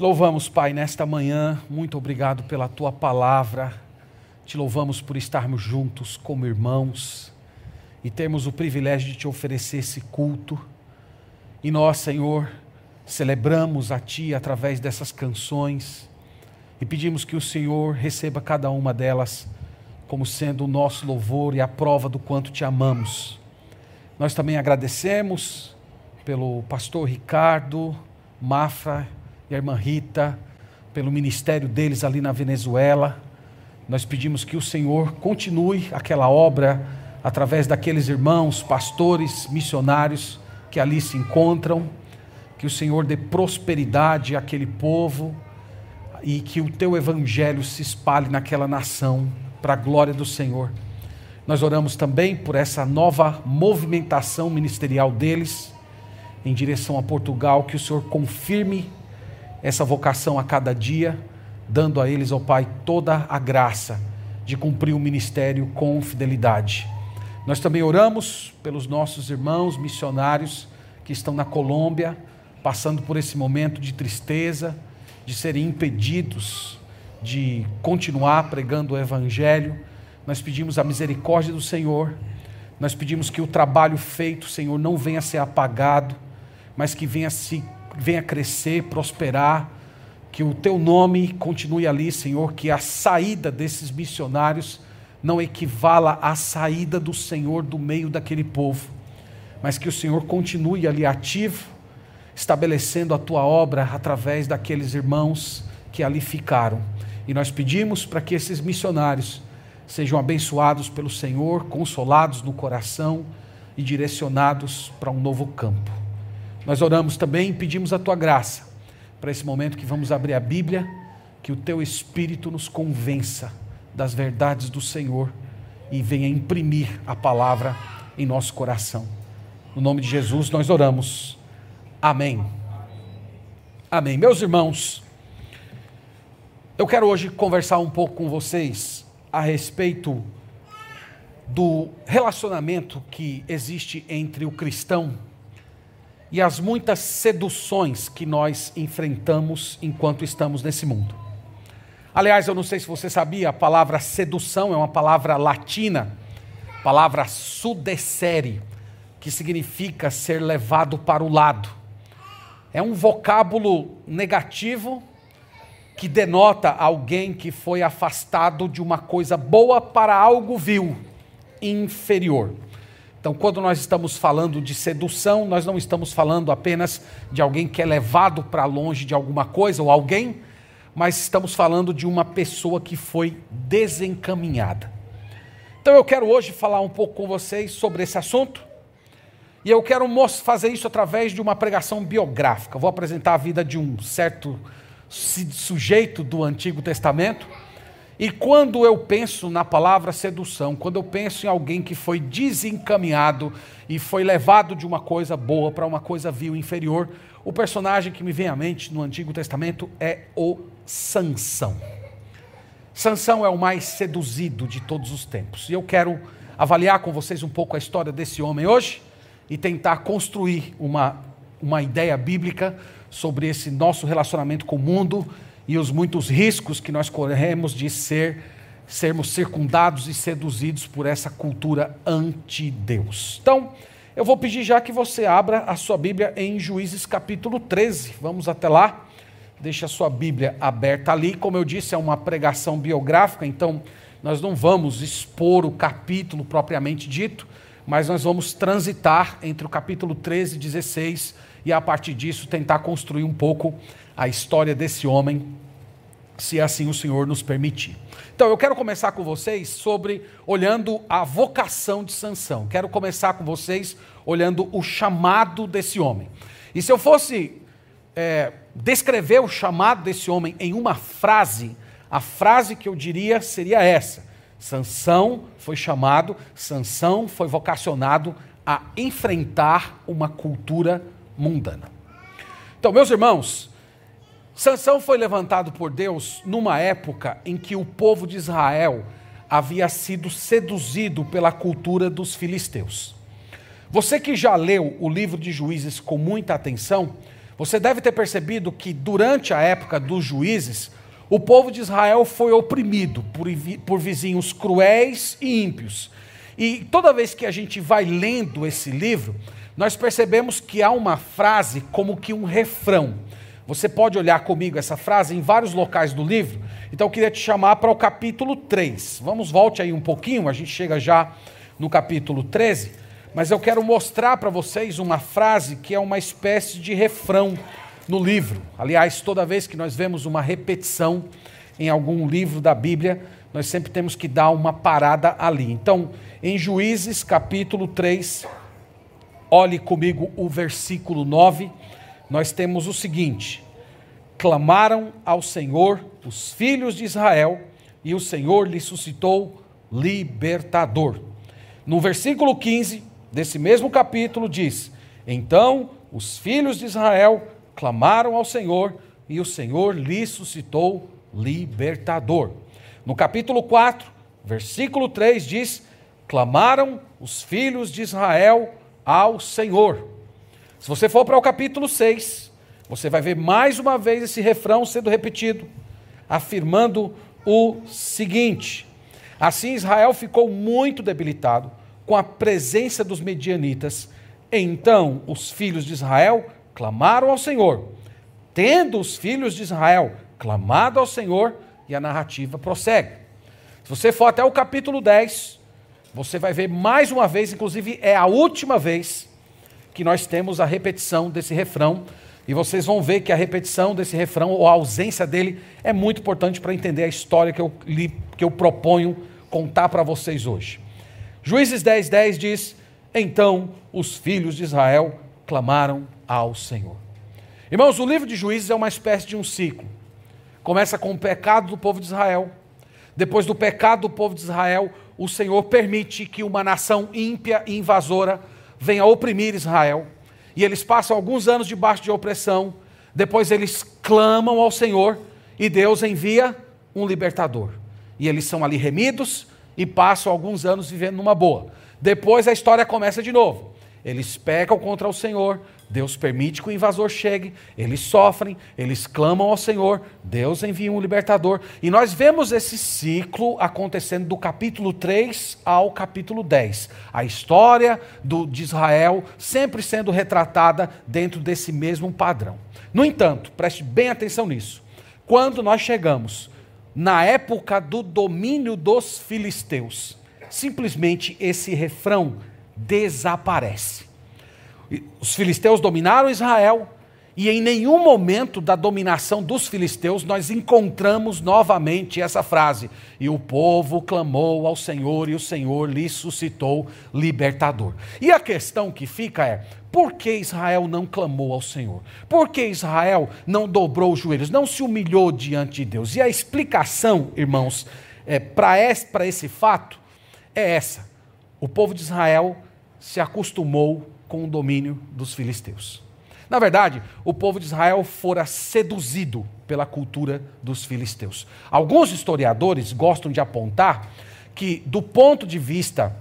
Te louvamos, Pai, nesta manhã. Muito obrigado pela tua palavra. Te louvamos por estarmos juntos como irmãos e termos o privilégio de te oferecer esse culto. E nós, Senhor, celebramos a Ti através dessas canções e pedimos que o Senhor receba cada uma delas como sendo o nosso louvor e a prova do quanto te amamos. Nós também agradecemos pelo pastor Ricardo Mafra e a irmã Rita, pelo ministério deles ali na Venezuela. Nós pedimos que o Senhor continue aquela obra através daqueles irmãos, pastores, missionários que ali se encontram. Que o Senhor dê prosperidade àquele povo e que o teu evangelho se espalhe naquela nação para a glória do Senhor. Nós oramos também por essa nova movimentação ministerial deles em direção a Portugal, que o Senhor confirme essa vocação a cada dia, dando a eles, ó Pai, toda a graça de cumprir o ministério com fidelidade. Nós também oramos pelos nossos irmãos missionários que estão na Colômbia, passando por esse momento de tristeza, de serem impedidos de continuar pregando o Evangelho. Nós pedimos a misericórdia do Senhor, nós pedimos que o trabalho feito, Senhor, não venha a ser apagado, mas que venha se venha crescer, prosperar, que o teu nome continue ali, Senhor, que a saída desses missionários não equivala à saída do Senhor do meio daquele povo, mas que o Senhor continue ali ativo, estabelecendo a tua obra através daqueles irmãos que ali ficaram. E nós pedimos para que esses missionários sejam abençoados pelo Senhor, consolados no coração e direcionados para um novo campo. Nós oramos também e pedimos a tua graça para esse momento que vamos abrir a Bíblia, que o teu Espírito nos convença das verdades do Senhor e venha imprimir a palavra em nosso coração. No nome de Jesus nós oramos. Amém. Amém. Meus irmãos, eu quero hoje conversar um pouco com vocês a respeito do relacionamento que existe entre o cristão e as muitas seduções que nós enfrentamos enquanto estamos nesse mundo. Aliás, eu não sei se você sabia, a palavra sedução é uma palavra latina, palavra sudecere, que significa ser levado para o lado. É um vocábulo negativo que denota alguém que foi afastado de uma coisa boa para algo vil, inferior. Então, quando nós estamos falando de sedução, nós não estamos falando apenas de alguém que é levado para longe de alguma coisa ou alguém, mas estamos falando de uma pessoa que foi desencaminhada. Então, eu quero hoje falar um pouco com vocês sobre esse assunto. E eu quero fazer isso através de uma pregação biográfica. Vou apresentar a vida de um certo sujeito do Antigo Testamento e quando eu penso na palavra sedução, quando eu penso em alguém que foi desencaminhado e foi levado de uma coisa boa para uma coisa vil inferior, o personagem que me vem à mente no Antigo Testamento é o Sansão. Sansão é o mais seduzido de todos os tempos. E eu quero avaliar com vocês um pouco a história desse homem hoje e tentar construir uma, uma ideia bíblica sobre esse nosso relacionamento com o mundo e os muitos riscos que nós corremos de ser sermos circundados e seduzidos por essa cultura anti-Deus. Então, eu vou pedir já que você abra a sua Bíblia em Juízes capítulo 13. Vamos até lá. Deixe a sua Bíblia aberta ali. Como eu disse, é uma pregação biográfica, então nós não vamos expor o capítulo propriamente dito, mas nós vamos transitar entre o capítulo 13 e 16 e a partir disso tentar construir um pouco a história desse homem, se assim o Senhor nos permitir. Então, eu quero começar com vocês sobre olhando a vocação de Sansão. Quero começar com vocês olhando o chamado desse homem. E se eu fosse é, descrever o chamado desse homem em uma frase, a frase que eu diria seria essa: Sansão foi chamado, Sansão foi vocacionado a enfrentar uma cultura mundana. Então, meus irmãos, Sansão foi levantado por Deus numa época em que o povo de Israel havia sido seduzido pela cultura dos filisteus. Você que já leu o livro de Juízes com muita atenção, Você deve ter percebido que durante a época dos juízes, o povo de Israel foi oprimido por, por vizinhos cruéis e ímpios. E toda vez que a gente vai lendo esse livro, nós percebemos que há uma frase como que um refrão. Você pode olhar comigo essa frase em vários locais do livro. Então eu queria te chamar para o capítulo 3. Vamos, volte aí um pouquinho, a gente chega já no capítulo 13. Mas eu quero mostrar para vocês uma frase que é uma espécie de refrão no livro. Aliás, toda vez que nós vemos uma repetição em algum livro da Bíblia, nós sempre temos que dar uma parada ali. Então, em Juízes capítulo 3, olhe comigo o versículo 9, nós temos o seguinte: Clamaram ao Senhor os filhos de Israel, e o Senhor lhe suscitou libertador. No versículo 15 desse mesmo capítulo diz: Então os filhos de Israel clamaram ao Senhor, e o Senhor lhe suscitou libertador. No capítulo 4, versículo 3 diz: Clamaram os filhos de Israel ao Senhor. Se você for para o capítulo 6, você vai ver mais uma vez esse refrão sendo repetido, afirmando o seguinte: Assim Israel ficou muito debilitado com a presença dos medianitas. Então os filhos de Israel clamaram ao Senhor. Tendo os filhos de Israel clamado ao Senhor, e a narrativa prossegue. Se você for até o capítulo 10, você vai ver mais uma vez, inclusive é a última vez que nós temos a repetição desse refrão. E vocês vão ver que a repetição desse refrão, ou a ausência dele, é muito importante para entender a história que eu, li, que eu proponho contar para vocês hoje. Juízes 10, 10 diz: Então os filhos de Israel clamaram ao Senhor. Irmãos, o livro de Juízes é uma espécie de um ciclo. Começa com o pecado do povo de Israel. Depois do pecado do povo de Israel, o Senhor permite que uma nação ímpia e invasora venha oprimir Israel. E eles passam alguns anos debaixo de opressão. Depois eles clamam ao Senhor e Deus envia um libertador. E eles são ali remidos e passam alguns anos vivendo numa boa. Depois a história começa de novo. Eles pecam contra o Senhor, Deus permite que o invasor chegue, eles sofrem, eles clamam ao Senhor, Deus envia um libertador. E nós vemos esse ciclo acontecendo do capítulo 3 ao capítulo 10. A história do, de Israel sempre sendo retratada dentro desse mesmo padrão. No entanto, preste bem atenção nisso. Quando nós chegamos na época do domínio dos filisteus, simplesmente esse refrão desaparece. Os filisteus dominaram Israel, e em nenhum momento da dominação dos filisteus nós encontramos novamente essa frase: E o povo clamou ao Senhor, e o Senhor lhe suscitou libertador. E a questão que fica é: por que Israel não clamou ao Senhor? Por que Israel não dobrou os joelhos, não se humilhou diante de Deus? E a explicação, irmãos, é, para esse, esse fato é essa: o povo de Israel se acostumou com o domínio dos filisteus. Na verdade, o povo de Israel fora seduzido pela cultura dos filisteus. Alguns historiadores gostam de apontar que, do ponto de vista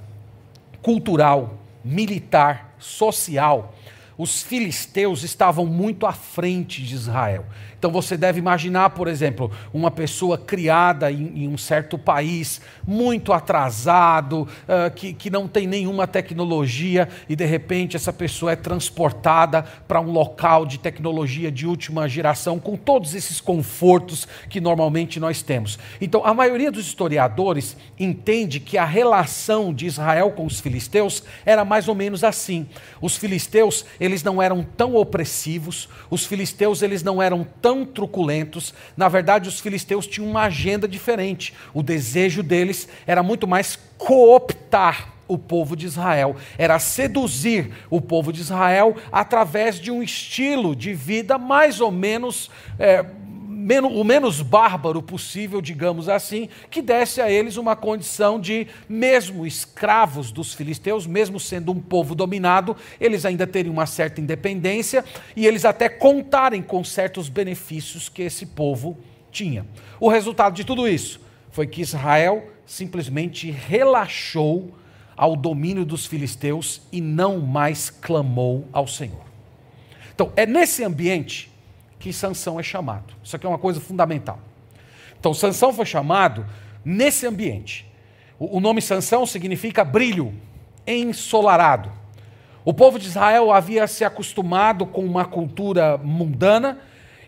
cultural, militar, social, os filisteus estavam muito à frente de Israel. Então você deve imaginar, por exemplo, uma pessoa criada em, em um certo país, muito atrasado, uh, que, que não tem nenhuma tecnologia, e de repente essa pessoa é transportada para um local de tecnologia de última geração, com todos esses confortos que normalmente nós temos. Então a maioria dos historiadores entende que a relação de Israel com os filisteus era mais ou menos assim. Os filisteus, eles não eram tão opressivos, os filisteus, eles não eram tão truculentos. Na verdade, os filisteus tinham uma agenda diferente. O desejo deles era muito mais cooptar o povo de Israel, era seduzir o povo de Israel através de um estilo de vida mais ou menos é, menos, o menos bárbaro possível, digamos assim, que desse a eles uma condição de, mesmo escravos dos filisteus, mesmo sendo um povo dominado, eles ainda teriam uma certa independência e eles até contarem com certos benefícios que esse povo tinha. O resultado de tudo isso foi que Israel simplesmente relaxou ao domínio dos filisteus e não mais clamou ao Senhor. Então, é nesse ambiente que Sansão é chamado. Isso aqui é uma coisa fundamental. Então, Sansão foi chamado nesse ambiente. O, nome Sansão significa brilho, ensolarado. O povo de Israel havia se acostumado com uma cultura mundana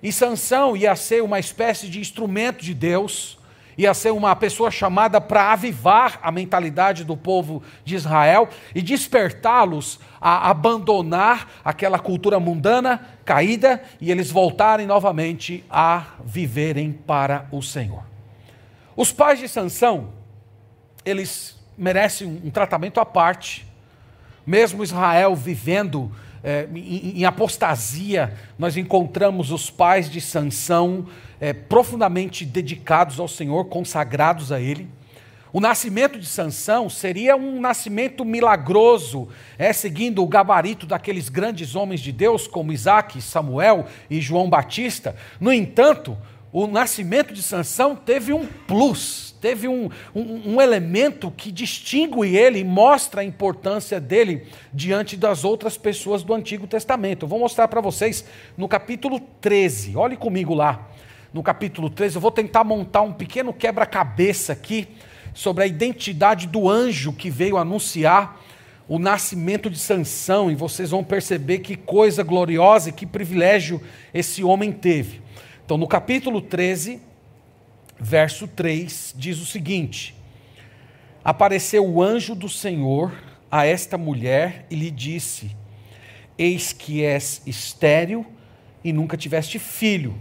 e Sansão ia ser uma espécie de instrumento de Deus, ia ser uma pessoa chamada para avivar a mentalidade do povo de Israel e despertá-los a abandonar aquela cultura mundana caída e eles voltarem novamente a viverem para o Senhor. Os pais de Sansão, eles merecem um tratamento à parte mesmo Israel vivendo é, em, em, apostasia, nós encontramos os pais de Sansão é, profundamente dedicados ao Senhor, consagrados a Ele. O nascimento de Sansão seria um nascimento milagroso, é, seguindo o gabarito daqueles grandes homens de Deus, como Isaac, Samuel e João Batista. No entanto, o nascimento de Sansão teve um plus, teve um, um, um, elemento que distingue ele e mostra a importância dele diante das outras pessoas do Antigo Testamento. Eu vou mostrar para vocês no capítulo 13. Olhe comigo lá. No capítulo 13, eu vou tentar montar um pequeno quebra-cabeça aqui sobre a identidade do anjo que veio anunciar o nascimento de Sansão, e vocês vão perceber que coisa gloriosa e que privilégio esse homem teve. Então, no capítulo 13, verso 3 diz o seguinte: Apareceu o anjo do Senhor a esta mulher e lhe disse: Eis que és estéril e nunca tiveste filho,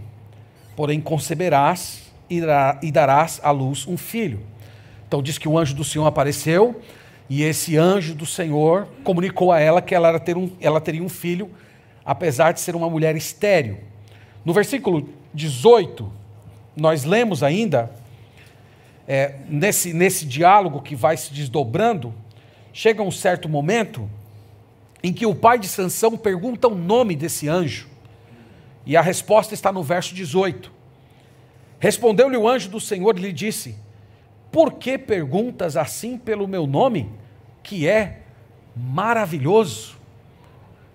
porém conceberás e darás à luz um filho. Então diz que o anjo do Senhor apareceu e esse anjo do Senhor comunicou a ela que ela, ter um, ela teria um filho, apesar de ser uma mulher estéril. No versículo 18, nós lemos ainda, é, nesse, nesse diálogo que vai se desdobrando, chega um certo momento em que o pai de Sansão pergunta o nome desse anjo. E a resposta está no verso 18. Respondeu-lhe o anjo do Senhor e lhe disse: Por que perguntas assim pelo meu nome, que é maravilhoso?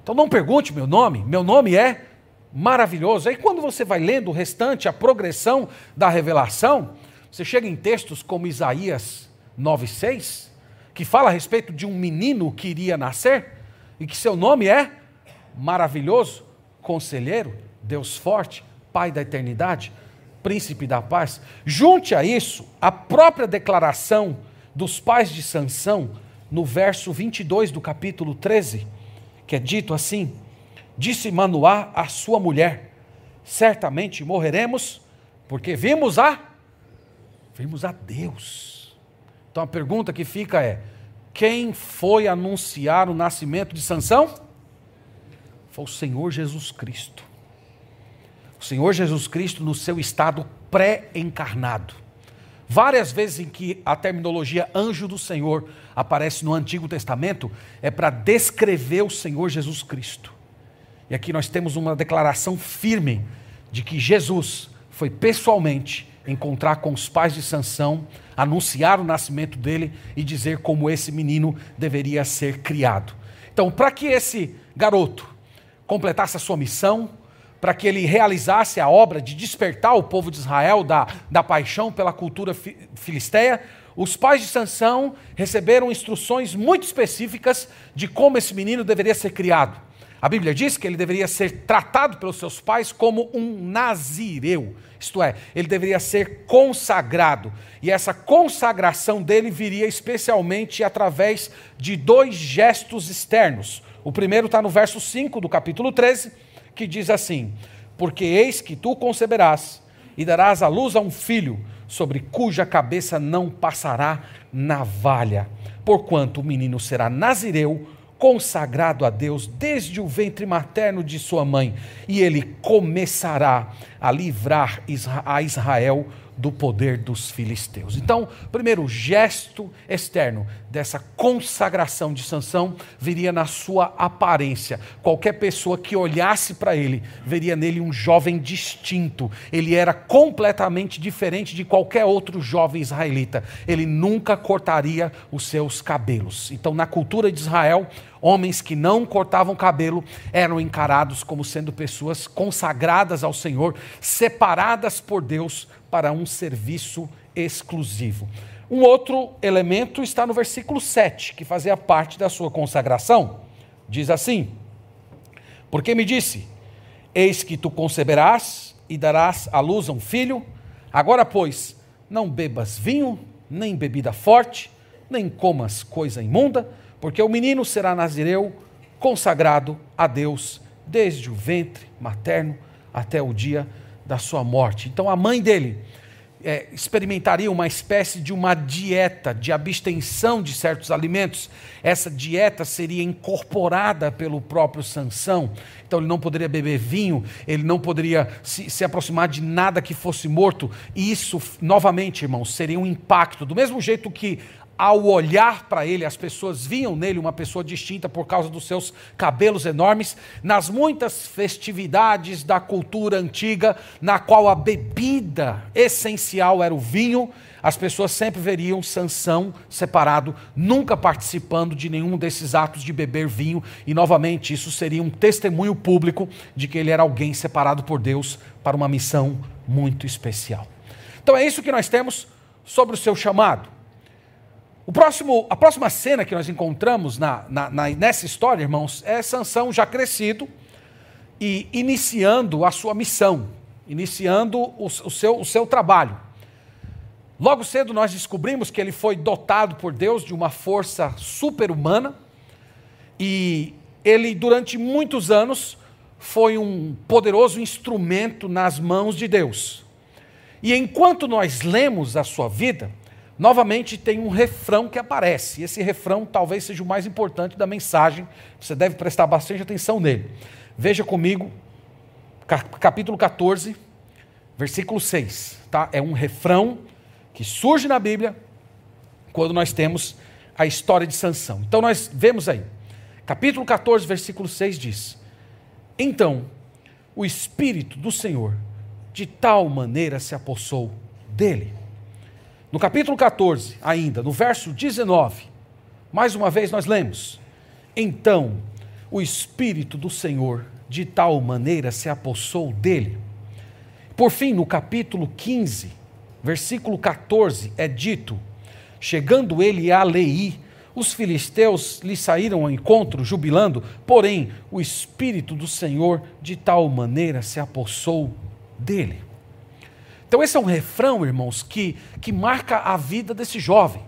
Então não pergunte meu nome, meu nome é maravilhoso. Aí quando você vai lendo o restante, a progressão da revelação, você chega em textos como Isaías 9:6, que fala a respeito de um menino que iria nascer e que seu nome é maravilhoso, conselheiro, Deus forte, Pai da eternidade, príncipe da paz. Junte a isso a própria declaração dos pais de Sansão no verso 22 do capítulo 13, que é dito assim: Disse Manoá à sua mulher: Certamente morreremos, porque vimos a vimos a Deus. Então a pergunta que fica é: quem foi anunciar o nascimento de Sansão? Foi o Senhor Jesus Cristo. Senhor Jesus Cristo no seu estado pré-encarnado. Várias vezes em que a terminologia anjo do Senhor aparece no Antigo Testamento é para descrever o Senhor Jesus Cristo. E aqui nós temos uma declaração firme de que Jesus foi pessoalmente encontrar com os pais de Sansão, anunciar o nascimento dele e dizer como esse menino deveria ser criado. Então, para que esse garoto completasse a sua missão, para que ele realizasse a obra de despertar o povo de Israel da, da paixão pela cultura fi, filisteia, os pais de Sansão receberam instruções muito específicas de como esse menino deveria ser criado. A Bíblia diz que ele deveria ser tratado pelos seus pais como um nazireu, isto é, ele deveria ser consagrado. E essa consagração dele viria especialmente através de dois gestos externos. O primeiro está no verso 5 do capítulo 13, que diz assim: Porque eis que tu conceberás e darás à luz a um filho, sobre cuja cabeça não passará navalha, porquanto o menino será nazireu consagrado a Deus desde o ventre materno de sua mãe, e ele começará a livrar a Israel do poder dos filisteus. Então, primeiro gesto externo dessa consagração de Sansão viria na sua aparência. Qualquer pessoa que olhasse para ele veria nele um jovem distinto. Ele era completamente diferente de qualquer outro jovem israelita. Ele nunca cortaria os seus cabelos. Então, na cultura de Israel, Homens que não cortavam cabelo eram encarados como sendo pessoas consagradas ao Senhor, separadas por Deus para um serviço exclusivo. Um outro elemento está no versículo 7, que fazia parte da sua consagração. Diz assim: Porque me disse: Eis que tu conceberás e darás à luz a um filho. Agora, pois, não bebas vinho, nem bebida forte, nem comas coisa imunda, porque o menino será nazireu, consagrado a Deus desde o ventre materno até o dia da sua morte. Então, a mãe dele é, experimentaria uma espécie de uma dieta de abstenção de certos alimentos. Essa dieta seria incorporada pelo próprio Sansão. Então ele não poderia beber vinho, ele não poderia se, se aproximar de nada que fosse morto. E isso, novamente, irmãos, seria um impacto. Do mesmo jeito que ao olhar para ele, as pessoas viam nele uma pessoa distinta por causa dos seus cabelos enormes, nas muitas festividades da cultura antiga, na qual a bebida essencial era o vinho, as pessoas sempre veriam Sansão separado, nunca participando de nenhum desses atos de beber vinho, e novamente isso seria um testemunho público de que ele era alguém separado por Deus para uma missão muito especial. Então é isso que nós temos sobre o seu chamado. O próximo, a próxima cena que nós encontramos na, na, na, nessa história, irmãos, é Sansão já crescido e iniciando a sua missão, iniciando o, o, seu, o seu trabalho. Logo cedo nós descobrimos que ele foi dotado por Deus de uma força super-humana e ele, durante muitos anos, foi um poderoso instrumento nas mãos de Deus. E enquanto nós lemos a sua vida, novamente tem um refrão que aparece. Esse refrão talvez seja o mais importante da mensagem. Você deve prestar bastante atenção nele. Veja comigo, capítulo 14, versículo 6. Tá? É um refrão que surge na Bíblia quando nós temos a história de Sansão. Então nós vemos aí. Capítulo 14, versículo 6 diz: Então o Espírito do Senhor de tal maneira se apossou dele no capítulo 14, ainda, no verso 19, mais uma vez nós lemos: Então o Espírito do Senhor de tal maneira se apossou dele. Por fim, no capítulo 15, versículo 14, é dito: Chegando ele a Leí, os filisteus lhe saíram ao encontro, jubilando, porém o Espírito do Senhor de tal maneira se apossou dele. Então, esse é um refrão, irmãos, que, que marca a vida desse jovem.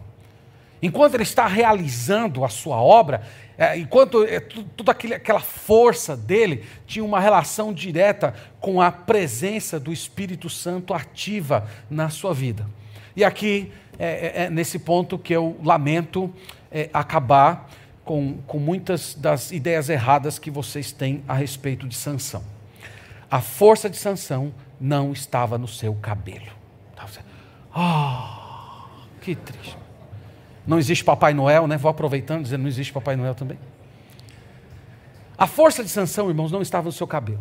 Enquanto ele está realizando a sua obra, é, enquanto é, toda aquela força dele tinha uma relação direta com a presença do Espírito Santo ativa na sua vida. E aqui é, é, é nesse ponto que eu lamento é, acabar com, com muitas das ideias erradas que vocês têm a respeito de Sansão. A força de Sansão não estava no seu cabelo. Ah, oh, que triste. Não existe Papai Noel, né? Vou aproveitando dizendo não existe Papai Noel também. A força de Sansão, irmãos, não estava no seu cabelo.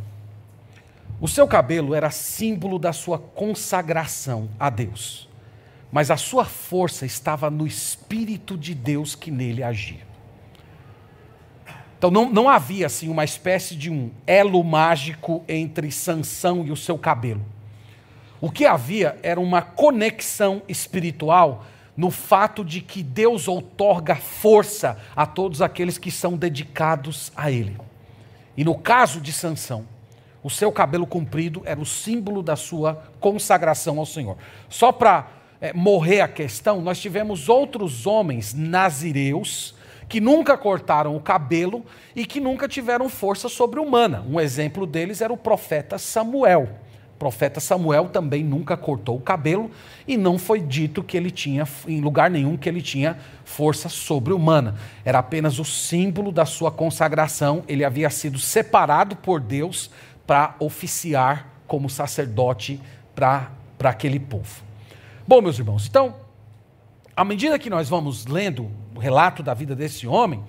O seu cabelo era símbolo da sua consagração a Deus. Mas a sua força estava no Espírito de Deus que nele agia. Então não, não havia assim uma espécie de um elo mágico entre Sansão e o seu cabelo. O que havia era uma conexão espiritual no fato de que Deus outorga força a todos aqueles que são dedicados a Ele. E no caso de Sansão, o seu cabelo comprido era o símbolo da sua consagração ao Senhor. Só para é, morrer a questão, nós tivemos outros homens nazireus que nunca cortaram o cabelo e que nunca tiveram força sobre-humana. Um exemplo deles era o profeta Samuel. O profeta Samuel também nunca cortou o cabelo e não foi dito que ele tinha, em lugar nenhum, que ele tinha força sobre-humana. Era apenas o símbolo da sua consagração. Ele havia sido separado por Deus para oficiar como sacerdote para aquele povo. Bom, meus irmãos, então, à medida que nós vamos lendo relato da vida desse homem,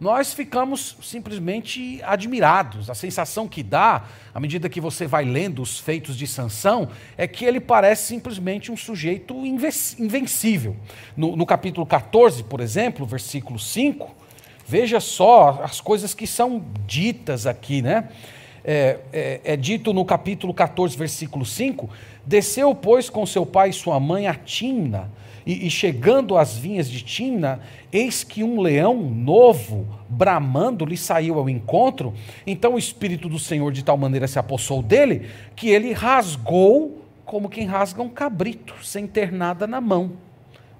nós ficamos simplesmente admirados. A sensação que dá, à medida que você vai lendo os feitos de Sansão, é que ele parece simplesmente um sujeito invencível. No, no capítulo 14, por exemplo, versículo 5, Veja só as coisas que são ditas aqui, né? É, é, é, dito no capítulo 14, versículo 5: Desceu, pois, com seu pai e sua mãe a Timna, e, e chegando às vinhas de Timna, eis que um leão novo, bramando, lhe saiu ao encontro. Então o Espírito do Senhor de tal maneira se apossou dele, que ele rasgou como quem rasga um cabrito, sem ter nada na mão.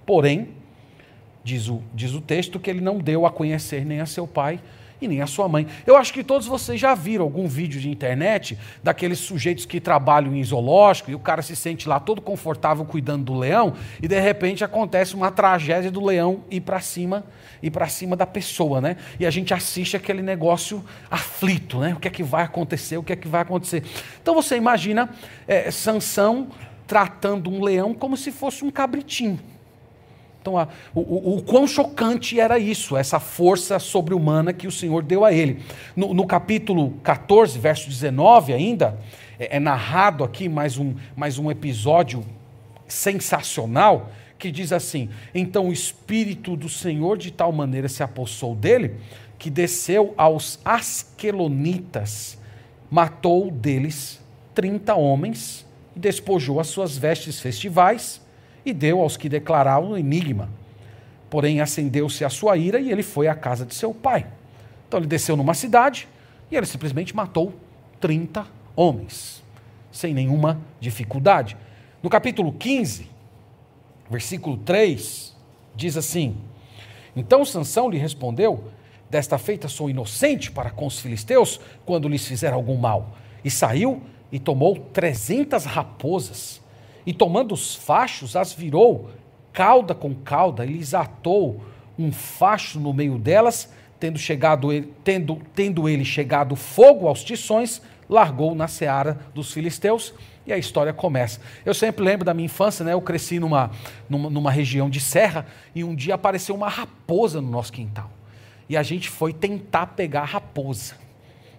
Porém, diz o, diz o texto, que ele não deu a conhecer nem a seu pai e nem a sua mãe. Eu acho que todos vocês já viram algum vídeo de internet daqueles sujeitos que trabalham em zoológico e o cara se sente lá todo confortável cuidando do leão e de repente acontece uma tragédia do leão ir para cima e para cima da pessoa, né? E a gente assiste aquele negócio aflito, né? O que é que vai acontecer? O que é que vai acontecer? Então você imagina é, Sansão tratando um leão como se fosse um cabritinho. Então, a, o, o, o, quão chocante era isso, essa força sobre-humana que o Senhor deu a ele. No, no capítulo 14, verso 19, ainda, é, é, narrado aqui mais um, mais um episódio sensacional que diz assim: Então o Espírito do Senhor de tal maneira se apossou dele que desceu aos Asquelonitas, matou deles 30 homens e despojou as suas vestes festivais e deu aos que declaravam o enigma. Porém, acendeu-se a sua ira e ele foi à casa de seu pai. Então, ele desceu numa cidade e ele simplesmente matou 30 homens, sem nenhuma dificuldade. No capítulo 15, versículo 3, diz assim: Então Sansão lhe respondeu: Desta feita sou inocente para com os filisteus, quando lhes fizer algum mal. E saiu e tomou trezentas raposas e tomando os fachos, as virou, cauda com cauda, e lhes atou um facho no meio delas, tendo, chegado ele, tendo, tendo ele chegado fogo aos tições, largou na seara dos filisteus, e a história começa. Eu sempre lembro da minha infância, né? eu cresci numa, numa, numa região de serra, e um dia apareceu uma raposa no nosso quintal. E a gente foi tentar pegar a raposa.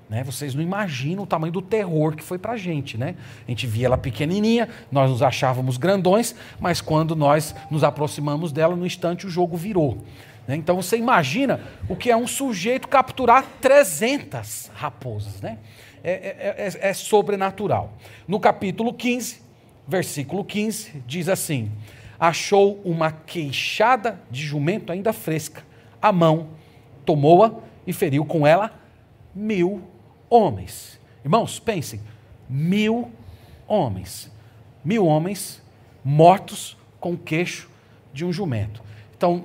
Né? Vocês não imaginam o tamanho do terror que foi para a gente. Né? A gente via ela pequenininha, nós nos achávamos grandões, mas quando nós nos aproximamos dela, no instante o jogo virou. Né? Então você imagina o que é um sujeito capturar 300 raposas. Né? É, é, é, é sobrenatural. No capítulo 15, versículo 15, diz assim: Achou uma queixada de jumento ainda fresca, a mão, tomou-a e feriu com ela mil homens. Irmãos, pensem: mil homens. Mil homens mortos com o queixo de um jumento. Então,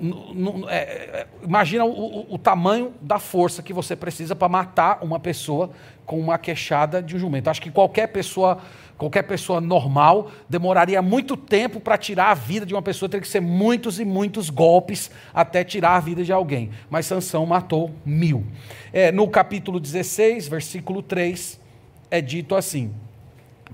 é, é, imagina o, o, o, tamanho da força que você precisa para matar uma pessoa com uma queixada de um jumento. Acho que qualquer pessoa, qualquer pessoa normal demoraria muito tempo para tirar a vida de uma pessoa, teria que ser muitos e muitos golpes até tirar a vida de alguém. Mas Sansão matou mil. É, no capítulo 16, versículo 3, é dito assim: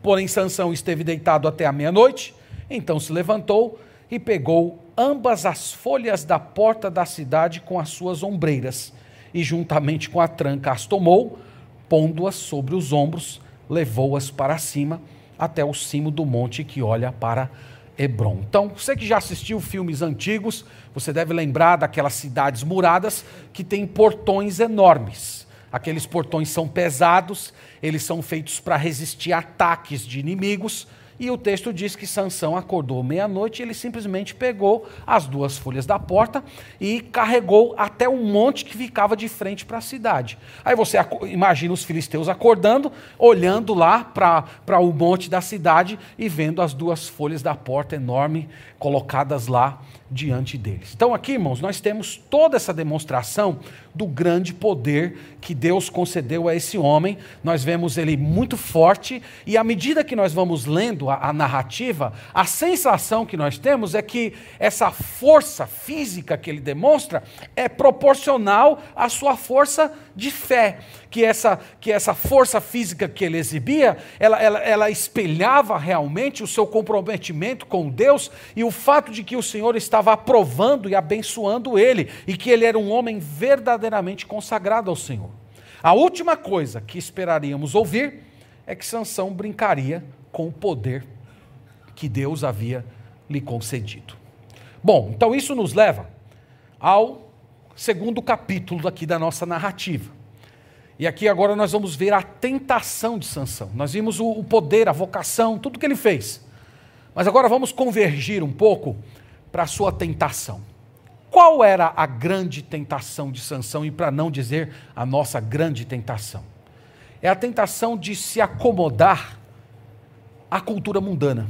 Porém, Sansão esteve deitado até a meia-noite, então se levantou e pegou ambas as folhas da porta da cidade com as suas ombreiras, e juntamente com a tranca as tomou, pondo-as sobre os ombros, levou-as para cima até o cimo do monte que olha para Hebron. Então, você que já assistiu filmes antigos, você deve lembrar daquelas cidades muradas que têm portões enormes. Aqueles portões são pesados, eles são feitos para resistir ataques de inimigos e o texto diz que Sansão acordou meia-noite e ele simplesmente pegou as duas folhas da porta e carregou até um monte que ficava de frente para a cidade. Aí você imagina os filisteus acordando, olhando lá para o monte da cidade e vendo as duas folhas da porta enorme colocadas lá diante deles. Então, aqui, irmãos, nós temos toda essa demonstração do grande poder que Deus concedeu a esse homem. Nós vemos ele muito forte, e à medida que nós vamos lendo a, a narrativa, a sensação que nós temos é que essa força física que ele demonstra é proporcional à sua força de fé que essa, que essa força física que ele exibia, ela, ela, ela espelhava realmente o seu comprometimento com Deus e o fato de que o Senhor estava aprovando e abençoando ele e que ele era um homem verdadeiramente consagrado ao Senhor. A última coisa que esperaríamos ouvir é que Sansão brincaria com o poder que Deus havia lhe concedido. Bom, então isso nos leva ao segundo capítulo aqui da nossa narrativa. E aqui agora nós vamos ver a tentação de Sansão. Nós vimos o poder, a vocação, tudo que ele fez. Mas agora vamos convergir um pouco para a sua tentação. Qual era a grande tentação de Sansão e para não dizer a nossa grande tentação? É a tentação de se acomodar à cultura mundana.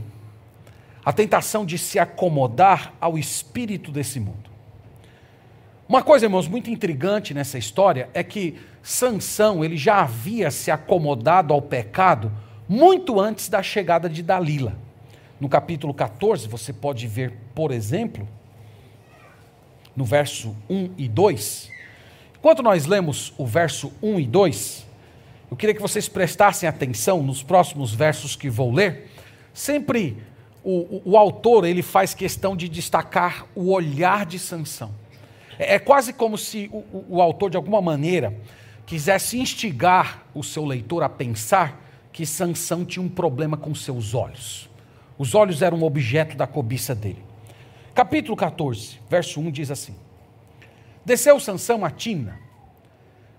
A tentação de se acomodar ao espírito desse mundo. Uma coisa, irmãos, muito intrigante nessa história é que Sansão, ele já havia se acomodado ao pecado muito antes da chegada de Dalila. No capítulo 14, você pode ver, por exemplo, no verso 1 e 2. Enquanto nós lemos o verso 1 e 2, eu queria que vocês prestassem atenção nos próximos versos que vou ler. Sempre o, o, o autor ele faz questão de destacar o olhar de Sansão. É, quase como se o, o, o autor, de alguma maneira, quisesse instigar o seu leitor a pensar que Sansão tinha um problema com seus olhos. Os olhos eram um objeto da cobiça dele. Capítulo 14, verso 1 diz assim: Desceu Sansão a Timna.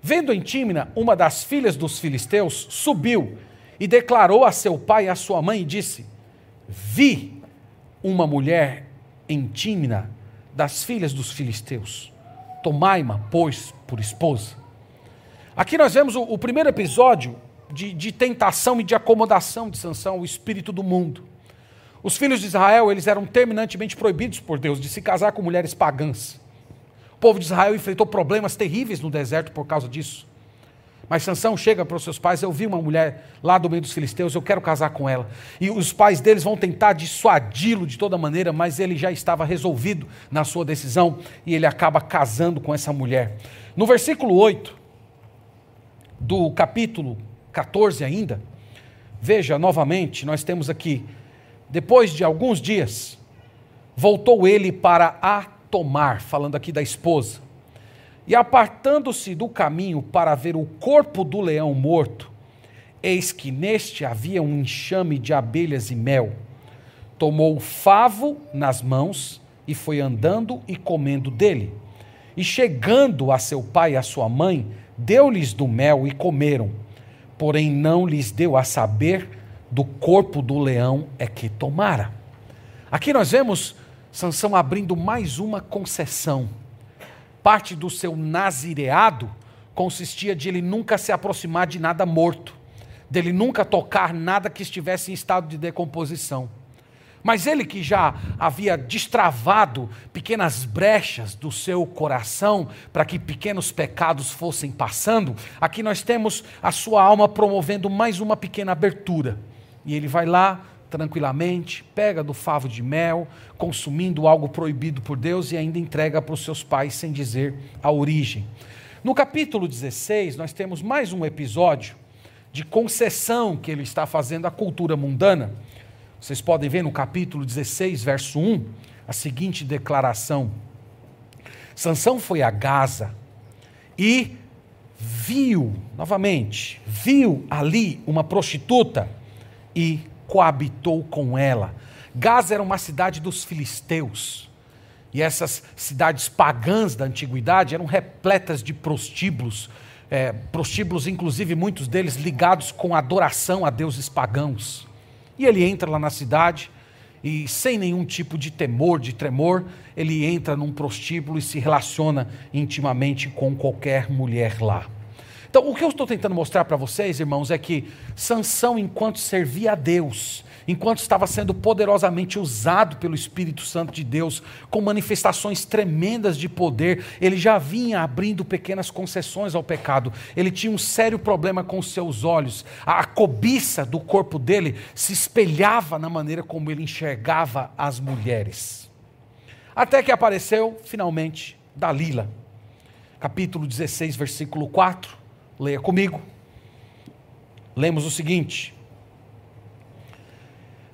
Vendo em Timna uma das filhas dos filisteus, subiu e declarou a seu pai e a sua mãe e disse: Vi uma mulher em Timna das filhas dos filisteus. Tomai-ma, pois, por esposa. Aqui nós vemos o, o primeiro episódio de, de, tentação e de acomodação de Sansão, o espírito do mundo. Os filhos de Israel, eles eram terminantemente proibidos por Deus de se casar com mulheres pagãs. O povo de Israel enfrentou problemas terríveis no deserto por causa disso. Mas Sansão chega para os seus pais, eu vi uma mulher lá do meio dos filisteus, eu quero casar com ela. E os pais deles vão tentar dissuadi-lo de toda maneira, mas ele já estava resolvido na sua decisão e ele acaba casando com essa mulher. No versículo 8 do capítulo 14 ainda, veja novamente, nós temos aqui depois de alguns dias, voltou ele para a tomar, falando aqui da esposa. E apartando-se do caminho para ver o corpo do leão morto, eis que neste havia um enxame de abelhas e mel. Tomou o favo nas mãos e foi andando e comendo dele. E chegando a seu pai e a sua mãe, deu-lhes do mel e comeram. Porém não lhes deu a saber do corpo do leão é que tomara. Aqui nós vemos Sansão abrindo mais uma concessão. Parte do seu nazireado consistia de ele nunca se aproximar de nada morto, dele nunca tocar nada que estivesse em estado de decomposição. Mas ele que já havia destravado pequenas brechas do seu coração para que pequenos pecados fossem passando, aqui nós temos a sua alma promovendo mais uma pequena abertura. E ele vai lá tranquilamente, pega do favo de mel, consumindo algo proibido por Deus e ainda entrega para os seus pais sem dizer a origem. No capítulo 16, nós temos mais um episódio de concessão que ele está fazendo à cultura mundana. Vocês podem ver no capítulo 16, verso 1, a seguinte declaração: Sansão foi a Gaza e viu, novamente, viu ali uma prostituta e coabitou com ela. Gaza era uma cidade dos filisteus. E essas cidades pagãs da antiguidade eram repletas de prostíbulos, é, prostíbulos, inclusive muitos deles ligados com adoração a deuses pagãos. E ele entra lá na cidade e, sem nenhum tipo de temor, de tremor, ele entra num prostíbulo e se relaciona intimamente com qualquer mulher lá. Então, o que eu estou tentando mostrar para vocês, irmãos, é que Sansão, enquanto servia a Deus, enquanto estava sendo poderosamente usado pelo Espírito Santo de Deus, com manifestações tremendas de poder, ele já vinha abrindo pequenas concessões ao pecado. Ele tinha um sério problema com seus olhos. A cobiça do corpo dele se espelhava na maneira como ele enxergava as mulheres. Até que apareceu, finalmente, Dalila. Capítulo 16, versículo 4 Leia comigo. Lemos o seguinte: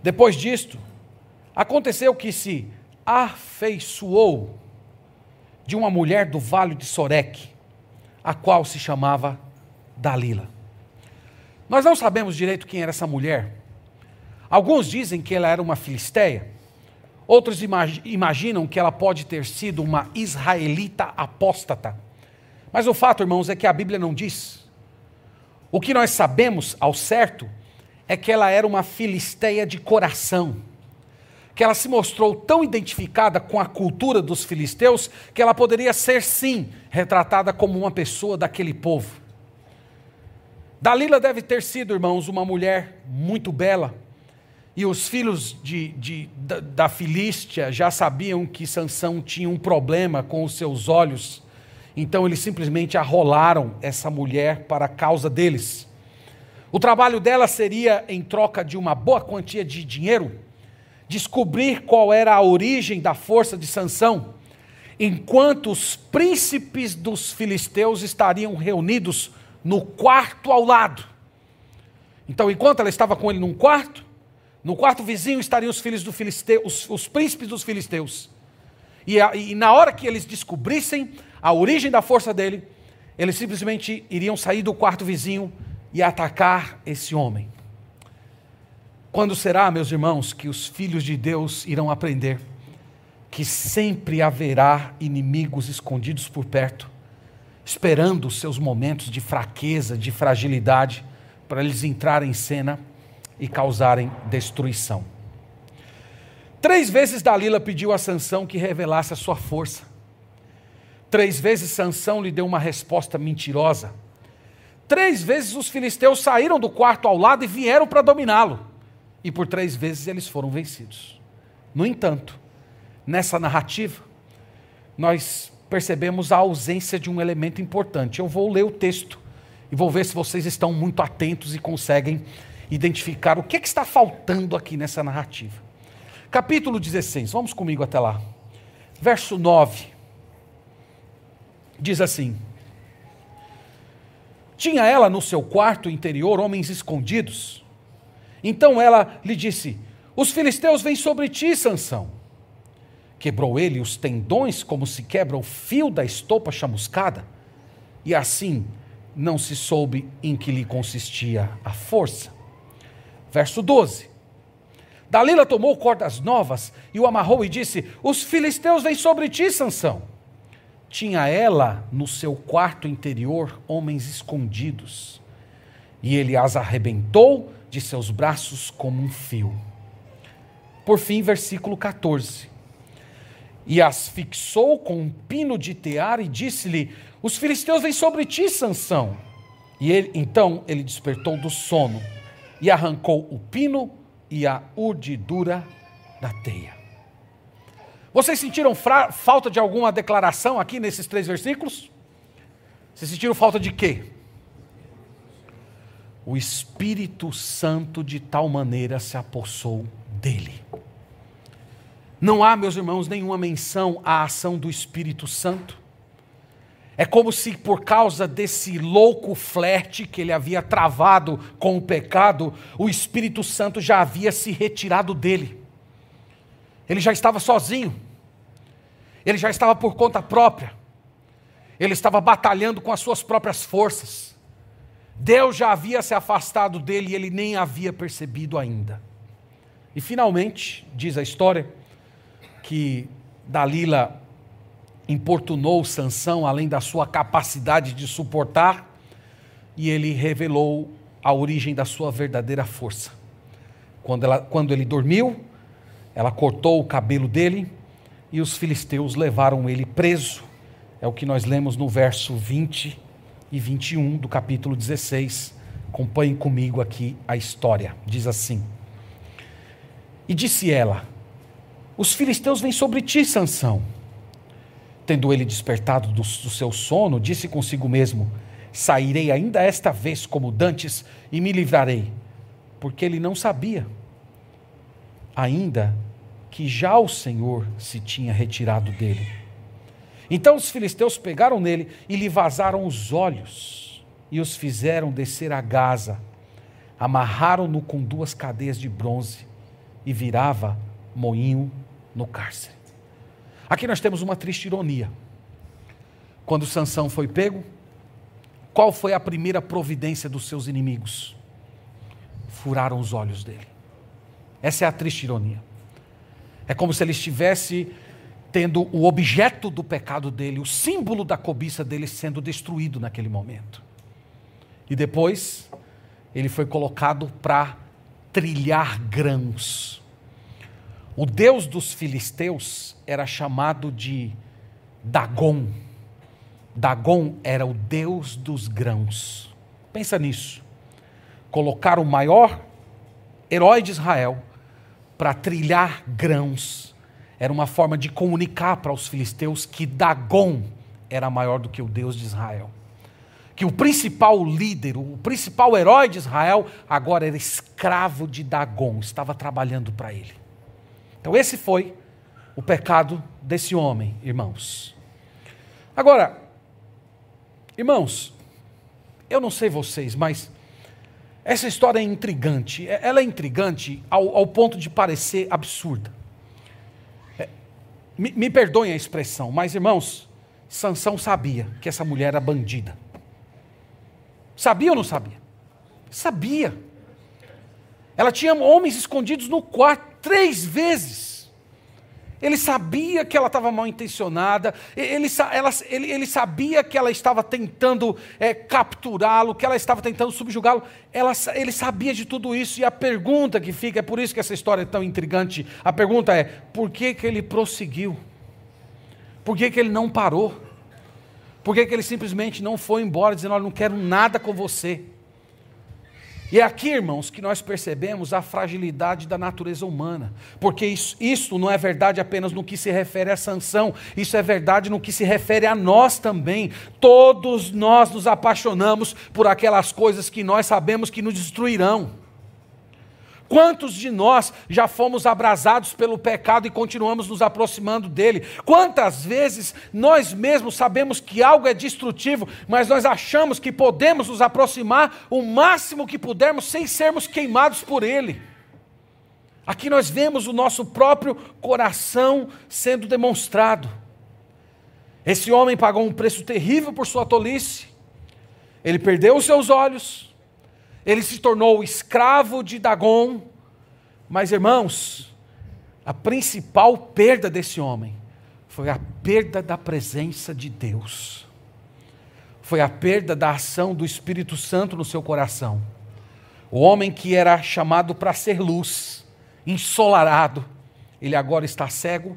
Depois disto, aconteceu que se afeiçoou de uma mulher do vale de Soreque, a qual se chamava Dalila. Nós não sabemos direito quem era essa mulher. Alguns dizem que ela era uma filisteia, Outros imaginam que ela pode ter sido uma israelita apóstata. Mas o fato, irmãos, é que a Bíblia não diz. O que nós sabemos ao certo é que ela era uma filisteia de coração. Que ela se mostrou tão identificada com a cultura dos filisteus que ela poderia ser, sim, retratada como uma pessoa daquele povo. Dalila deve ter sido, irmãos, uma mulher muito bela. E os filhos de, de, da, da Filístia já sabiam que Sansão tinha um problema com os seus olhos. Então eles simplesmente arrolaram essa mulher para a causa deles. O trabalho dela seria, em troca de uma boa quantia de dinheiro, descobrir qual era a origem da força de Sansão, enquanto os príncipes dos filisteus estariam reunidos no quarto ao lado. Então, enquanto ela estava com ele num quarto, no quarto vizinho estariam os filhos do filisteu, os, os príncipes dos filisteus. E, a, e na hora que eles descobrissem a origem da força dele, eles simplesmente iriam sair do quarto vizinho e atacar esse homem. Quando será, meus irmãos, que os filhos de Deus irão aprender que sempre haverá inimigos escondidos por perto, esperando os seus momentos de fraqueza, de fragilidade, para eles entrarem em cena e causarem destruição. Três vezes Dalila pediu a Sansão que revelasse a sua força. Três vezes Sansão lhe deu uma resposta mentirosa. Três vezes os filisteus saíram do quarto ao lado e vieram para dominá-lo. E por três vezes eles foram vencidos. No entanto, nessa narrativa, nós percebemos a ausência de um elemento importante. Eu vou ler o texto e vou ver se vocês estão muito atentos e conseguem identificar o que, é que está faltando aqui nessa narrativa. Capítulo 16, vamos comigo até lá. Verso 9. Diz assim: Tinha ela no seu quarto interior homens escondidos. Então ela lhe disse: Os filisteus vêm sobre ti, Sansão. Quebrou ele os tendões como se quebra o fio da estopa chamuscada, e assim não se soube em que lhe consistia a força. Verso 12. Dalila tomou cordas novas e o amarrou e disse: Os filisteus vêm sobre ti, Sansão. Tinha ela no seu quarto interior homens escondidos, e ele as arrebentou de seus braços como um fio. Por fim, versículo 14 e as fixou com um pino de tear e disse-lhe: Os filisteus vêm sobre ti, Sansão. E ele, então ele despertou do sono e arrancou o pino e a urdidura da teia. Vocês sentiram falta de alguma declaração aqui nesses três versículos? Vocês sentiram falta de quê? O Espírito Santo de tal maneira se apossou dele. Não há, meus irmãos, nenhuma menção à ação do Espírito Santo. É como se por causa desse louco flerte que ele havia travado com o pecado, o Espírito Santo já havia se retirado dele. Ele já estava sozinho. Ele já estava por conta própria. Ele estava batalhando com as suas próprias forças. Deus já havia se afastado dele e ele nem havia percebido ainda. E finalmente, diz a história, que Dalila importunou Sansão além da sua capacidade de suportar, e ele revelou a origem da sua verdadeira força. Quando, ela, quando ele dormiu, ela cortou o cabelo dele e os filisteus levaram ele preso. É o que nós lemos no verso 20 e 21 do capítulo 16. Acompanhem comigo aqui a história. Diz assim: E disse ela: os filisteus vêm sobre ti, Sansão. Tendo ele despertado do, do seu sono, disse consigo mesmo: Sairei ainda esta vez como dantes e me livrarei. Porque ele não sabia, ainda que já o Senhor se tinha retirado dele. Então os filisteus pegaram nele e lhe vazaram os olhos e os fizeram descer a Gaza. Amarraram-no com duas cadeias de bronze e virava moinho no cárcere. Aqui nós temos uma triste ironia. Quando Sansão foi pego, qual foi a primeira providência dos seus inimigos? Furaram os olhos dele. Essa é a triste ironia. É como se ele estivesse tendo o objeto do pecado dele, o símbolo da cobiça dele sendo destruído naquele momento. E depois, ele foi colocado para trilhar grãos. O deus dos filisteus era chamado de Dagon. Dagon era o deus dos grãos. Pensa nisso. Colocar o maior herói de Israel para trilhar grãos era uma forma de comunicar para os filisteus que Dagon era maior do que o Deus de Israel. Que o principal líder, o principal herói de Israel, agora era escravo de Dagon, estava trabalhando para ele. Então, esse foi o pecado desse homem, irmãos. Agora, irmãos, eu não sei vocês, mas essa história é intrigante. Ela é intrigante ao, ao ponto de parecer absurda. Me, me perdoem a expressão, mas irmãos, Sansão sabia que essa mulher era bandida. Sabia ou não sabia? Sabia. Ela tinha homens escondidos no quarto três vezes. Ele sabia que ela estava mal intencionada, ele, ela, ele, ele, sabia que ela estava tentando é, capturá-lo, que ela estava tentando subjugá-lo. Ele sabia de tudo isso, e a pergunta que fica, é por isso que essa história é tão intrigante: a pergunta é, por que, que ele prosseguiu? Por que, que ele não parou? Por que, que ele simplesmente não foi embora, dizendo: Olha, não quero nada com você? E é aqui, irmãos, que nós percebemos a fragilidade da natureza humana, porque isso, isso, não é verdade apenas no que se refere à sanção, isso é verdade no que se refere a nós também. Todos nós nos apaixonamos por aquelas coisas que nós sabemos que nos destruirão. Quantos de nós já fomos abrasados pelo pecado e continuamos nos aproximando dele? Quantas vezes nós mesmos sabemos que algo é destrutivo, mas nós achamos que podemos nos aproximar o máximo que pudermos sem sermos queimados por ele? Aqui nós vemos o nosso próprio coração sendo demonstrado. Esse homem pagou um preço terrível por sua tolice, ele perdeu os seus olhos ele se tornou escravo de Dagon. Mas, irmãos, a principal perda desse homem foi a perda da presença de Deus. Foi a perda da ação do Espírito Santo no seu coração. O homem que era chamado para ser luz, ensolarado, ele agora está cego,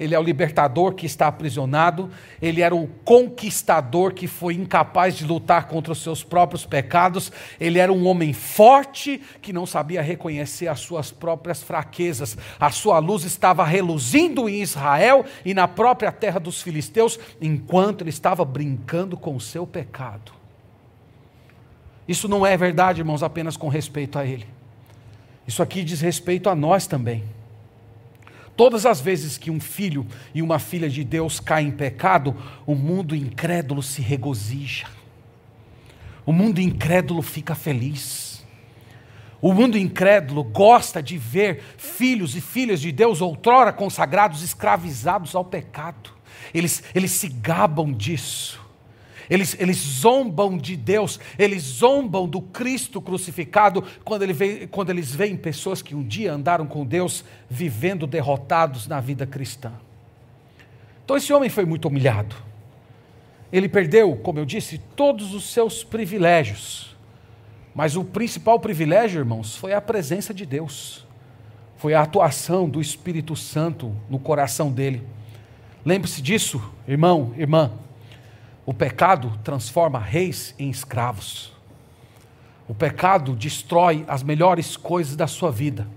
ele é o libertador que está aprisionado, ele era o conquistador que foi incapaz de lutar contra os seus próprios pecados, ele era um homem forte que não sabia reconhecer as suas próprias fraquezas. A sua luz estava reluzindo em Israel e na própria terra dos filisteus, enquanto ele estava brincando com o seu pecado. Isso não é verdade, irmãos, apenas com respeito a ele. Isso aqui diz respeito a nós também. Todas as vezes que um filho e uma filha de Deus caem em pecado, o mundo incrédulo se regozija. O mundo incrédulo fica feliz. O mundo incrédulo gosta de ver filhos e filhas de Deus, outrora consagrados, escravizados ao pecado. Eles, eles se gabam disso. Eles, eles zombam de Deus, eles zombam do Cristo crucificado quando, ele vê, quando eles veem pessoas que um dia andaram com Deus vivendo derrotados na vida cristã. Então esse homem foi muito humilhado. Ele perdeu, como eu disse, todos os seus privilégios. Mas o principal privilégio, irmãos, foi a presença de Deus. Foi a atuação do Espírito Santo no coração dele. Lembre-se disso, irmão, irmã. O pecado transforma reis em escravos. O pecado destrói as melhores coisas da sua vida.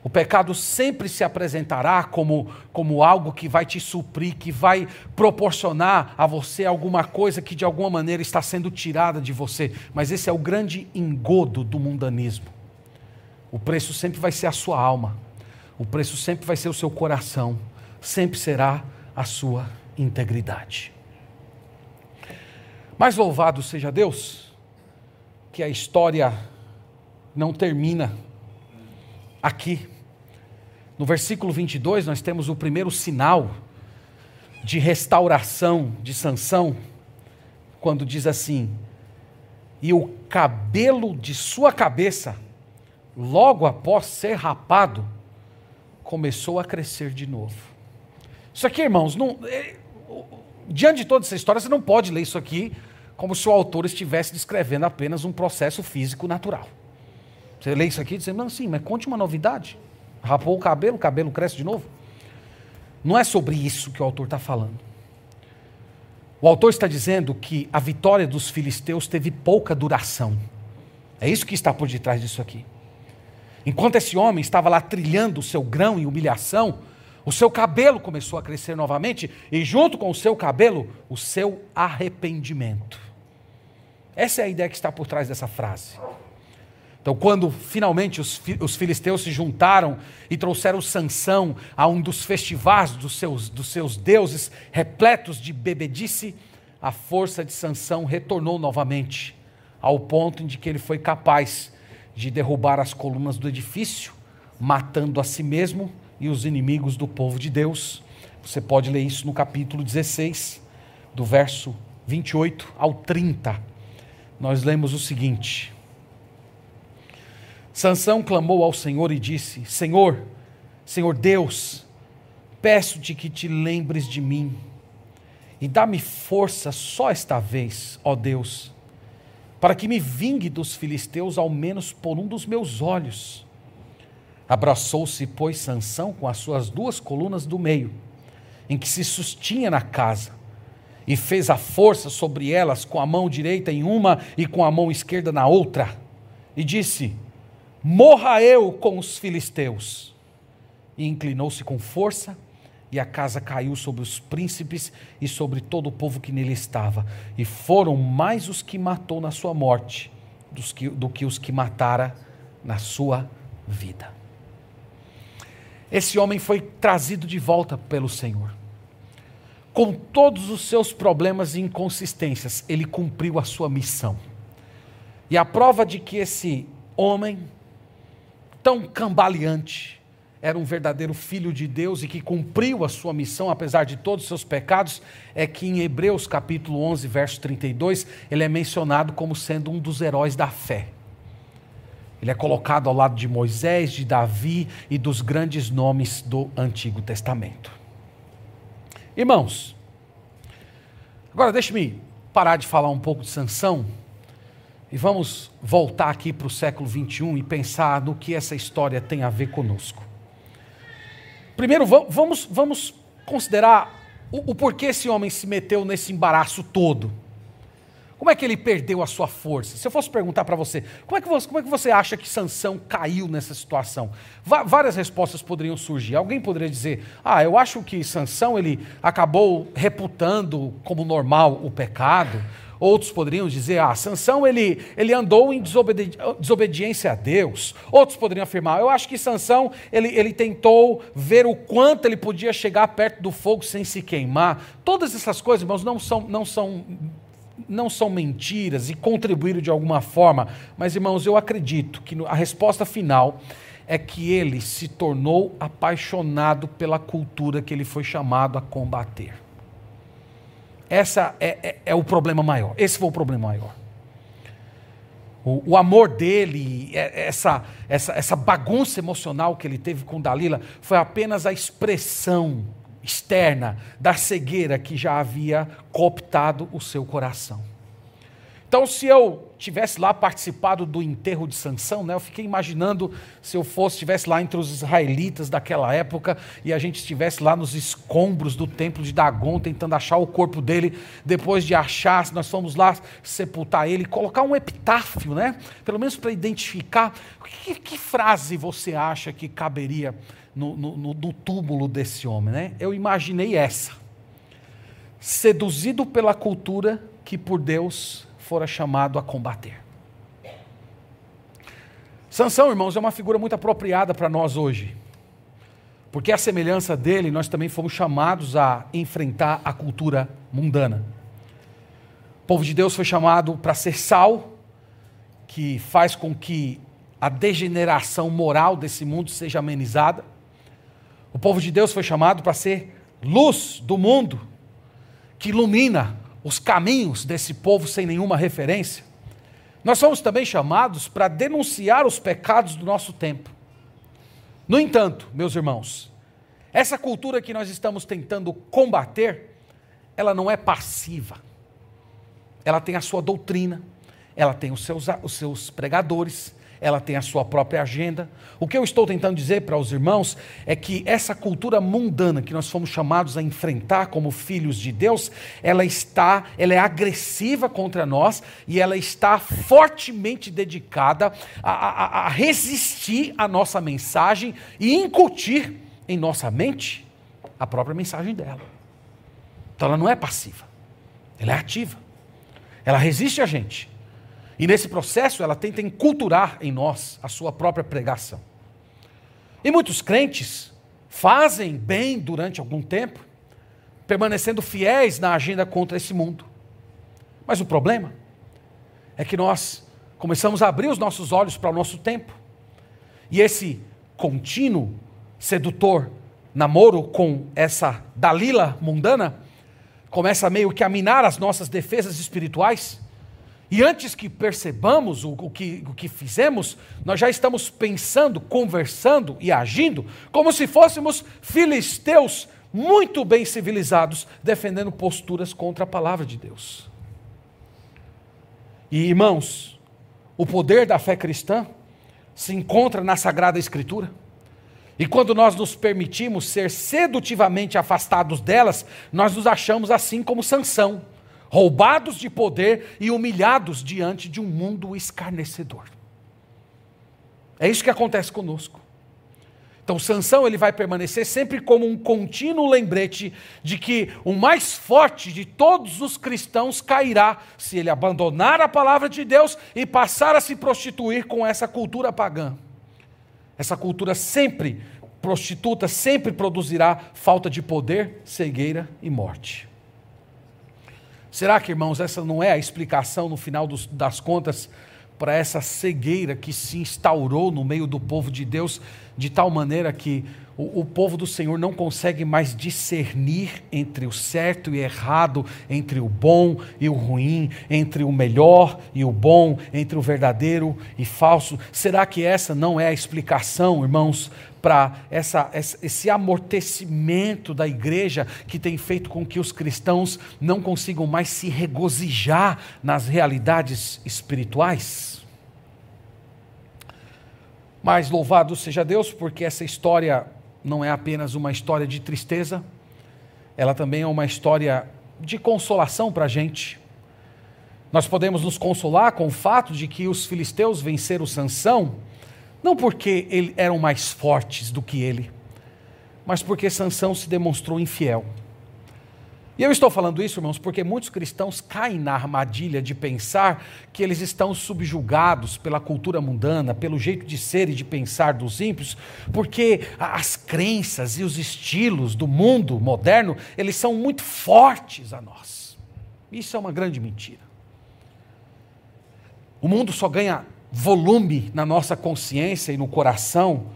O pecado sempre se apresentará como, como algo que vai te suprir, que vai proporcionar a você alguma coisa que de alguma maneira está sendo tirada de você. Mas esse é o grande engodo do mundanismo. O preço sempre vai ser a sua alma, o preço sempre vai ser o seu coração, sempre será a sua integridade. Mas louvado seja Deus, que a história não termina aqui. No versículo 22, nós temos o primeiro sinal de restauração de Sansão, quando diz assim: "E o cabelo de sua cabeça, logo após ser rapado, começou a crescer de novo. Isso aqui, irmãos, não, é, diante de toda essa história, você não pode ler isso aqui como se o autor estivesse descrevendo apenas um processo físico natural. Você lê isso aqui dizendo, não, sim, mas conte uma novidade. Rapou o cabelo, o cabelo cresce de novo. Não é sobre isso que o autor está falando. O autor está dizendo que a vitória dos filisteus teve pouca duração. É isso que está por detrás disso aqui. Enquanto esse homem estava lá trilhando o seu grão em humilhação, o seu cabelo começou a crescer novamente e, junto com o seu cabelo, o seu arrependimento. Essa é a ideia que está por trás dessa frase. Então, quando finalmente os, os filisteus se juntaram e trouxeram Sansão a um dos festivais dos seus, dos seus deuses, repletos de bebedice, a força de Sansão retornou novamente, ao ponto em que ele foi capaz de derrubar as colunas do edifício, matando a si mesmo e os inimigos do povo de Deus. Você pode ler isso no capítulo 16, do verso 28 ao 30. Nós lemos o seguinte: Sansão clamou ao Senhor e disse: Senhor, Senhor Deus, peço-te que te lembres de mim e dá-me força só esta vez, ó Deus, para que me vingue dos filisteus ao menos por um dos meus olhos. Abraçou-se, pois, Sansão com as suas duas colunas do meio, em que se sustinha na casa, e fez a força sobre elas com a mão direita em uma e com a mão esquerda na outra, e disse: Morra eu com os filisteus. E inclinou-se com força e a casa caiu sobre os príncipes e sobre todo o povo que nele estava. E foram mais os que matou na sua morte que, do que os que matara na sua vida. Esse homem foi trazido de volta pelo Senhor. Com todos os seus problemas e inconsistências, ele cumpriu a sua missão. E a prova de que esse homem, tão cambaleante, era um verdadeiro filho de Deus e que cumpriu a sua missão apesar de todos os seus pecados, é que em Hebreus capítulo 11, verso 32, ele é mencionado como sendo um dos heróis da fé. Ele é colocado ao lado de Moisés, de Davi e dos grandes nomes do Antigo Testamento. Irmãos, agora deixe-me parar de falar um pouco de Sansão e vamos voltar aqui para o século 21 e pensar no que essa história tem a ver conosco. Primeiro, vamos, vamos considerar o, o porquê esse homem se meteu nesse embaraço todo. Como é que ele perdeu a sua força? Se eu fosse perguntar para você, como é, que você, como é que você acha que Sansão caiu nessa situação? várias respostas poderiam surgir. Alguém poderia dizer: "Ah, eu acho que Sansão ele acabou reputando como normal o pecado". Outros poderiam dizer: "Ah, Sansão ele, ele andou em desobedi desobediência a Deus". Outros poderiam afirmar: "Eu acho que Sansão ele, ele tentou ver o quanto ele podia chegar perto do fogo sem se queimar". Todas essas coisas, irmãos, não são não são não são mentiras e contribuíram de alguma forma, mas irmãos, eu acredito que a resposta final é que ele se tornou apaixonado pela cultura que ele foi chamado a combater. Essa é, é, é o problema maior. Esse foi o problema maior. O, o, amor dele, é, essa, essa, essa bagunça emocional que ele teve com Dalila, foi apenas a expressão externa da cegueira que já havia cooptado o seu coração. Então, se eu tivesse lá participado do enterro de Sansão, né, eu fiquei imaginando se eu fosse estivesse lá entre os israelitas daquela época e a gente estivesse lá nos escombros do templo de Dagon tentando achar o corpo dele, depois de achar, nós fomos lá sepultar ele, colocar um epitáfio, né, pelo menos para identificar que, que frase você acha que caberia no, no, no túmulo desse homem, né? Eu imaginei essa. Seduzido pela cultura que por Deus fora chamado a combater. Sansão, irmãos, é uma figura muito apropriada para nós hoje. Porque a semelhança dele, nós também fomos chamados a enfrentar a cultura mundana. O povo de Deus foi chamado para ser sal, que faz com que a degeneração moral desse mundo seja amenizada. O povo de Deus foi chamado para ser luz do mundo, que ilumina os caminhos desse povo sem nenhuma referência. Nós somos também chamados para denunciar os pecados do nosso tempo. No entanto, meus irmãos, essa cultura que nós estamos tentando combater, ela não é passiva. Ela tem a sua doutrina, ela tem os seus, os seus pregadores, ela tem a sua própria agenda. O que eu estou tentando dizer para os irmãos é que essa cultura mundana que nós fomos chamados a enfrentar como filhos de Deus, ela está, ela é agressiva contra nós e ela está fortemente dedicada a, a, a resistir à nossa mensagem e incutir em nossa mente a própria mensagem dela. Então ela não é passiva, ela é ativa. Ela resiste a gente. E nesse processo ela tenta enculturar em nós a sua própria pregação. E muitos crentes fazem bem durante algum tempo, permanecendo fiéis na agenda contra esse mundo. Mas o problema é que nós começamos a abrir os nossos olhos para o nosso tempo. E esse contínuo sedutor namoro com essa Dalila mundana começa meio que a minar as nossas defesas espirituais e antes que percebamos o, o, que, o que fizemos, nós já estamos pensando, conversando e agindo como se fôssemos filisteus muito bem civilizados, defendendo posturas contra a palavra de Deus. E irmãos, o poder da fé cristã se encontra na Sagrada Escritura. E quando nós nos permitimos ser sedutivamente afastados delas, nós nos achamos assim como Sansão roubados de poder e humilhados diante de um mundo escarnecedor. É isso que acontece conosco. Então, Sansão ele vai permanecer sempre como um contínuo lembrete de que o mais forte de todos os cristãos cairá se ele abandonar a palavra de Deus e passar a se prostituir com essa cultura pagã. Essa cultura sempre prostituta sempre produzirá falta de poder, cegueira e morte. Será que, irmãos, essa não é a explicação no final dos, das contas para essa cegueira que se instaurou no meio do povo de Deus, de tal maneira que o, o, povo do Senhor não consegue mais discernir entre o certo e errado, entre o bom e o ruim, entre o melhor e o bom, entre o verdadeiro e falso? Será que essa não é a explicação, irmãos, para esse amortecimento da igreja que tem feito com que os cristãos não consigam mais se regozijar nas realidades espirituais? Mas louvado seja Deus, porque essa história não é apenas uma história de tristeza, ela também é uma história de consolação para a gente. Nós podemos nos consolar com o fato de que os filisteus venceram Sansão não porque ele, eram mais fortes do que ele, mas porque Sansão se demonstrou infiel. E eu estou falando isso, irmãos, porque muitos cristãos caem na armadilha de pensar que eles estão subjugados pela cultura mundana, pelo jeito de ser e de pensar dos ímpios, porque as crenças e os estilos do mundo moderno, eles são muito fortes a nós. Isso é uma grande mentira. O mundo só ganha volume na nossa consciência e no coração,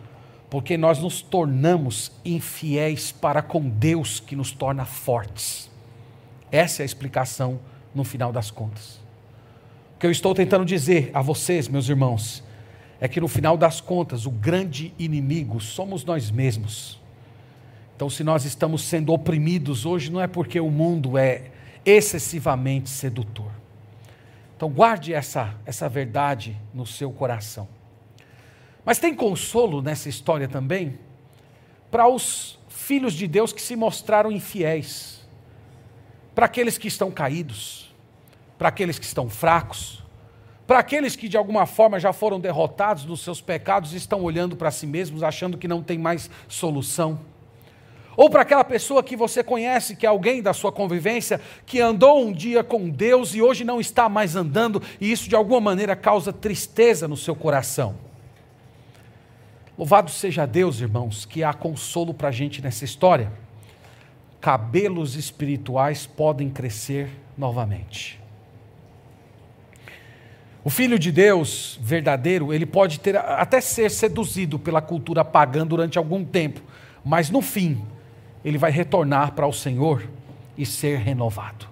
porque nós nos tornamos infiéis para com Deus que nos torna fortes. Essa é a explicação no final das contas. O que eu estou tentando dizer a vocês, meus irmãos, é que no final das contas o grande inimigo somos nós mesmos. Então, se nós estamos sendo oprimidos hoje, não é porque o mundo é excessivamente sedutor então guarde essa, essa verdade no seu coração. Mas tem consolo nessa história também para os filhos de Deus que se mostraram infiéis, para aqueles que estão caídos, para aqueles que estão fracos, para aqueles que de alguma forma já foram derrotados nos seus pecados e estão olhando para si mesmos achando que não tem mais solução. Ou para aquela pessoa que você conhece, que é alguém da sua convivência, que andou um dia com Deus e hoje não está mais andando, e isso de alguma maneira causa tristeza no seu coração. Louvado seja Deus, irmãos, que há consolo para a gente nessa história. Cabelos espirituais podem crescer novamente. O filho de Deus verdadeiro, ele pode ter até ser seduzido pela cultura pagã durante algum tempo, mas no fim, ele vai retornar para o Senhor e ser renovado.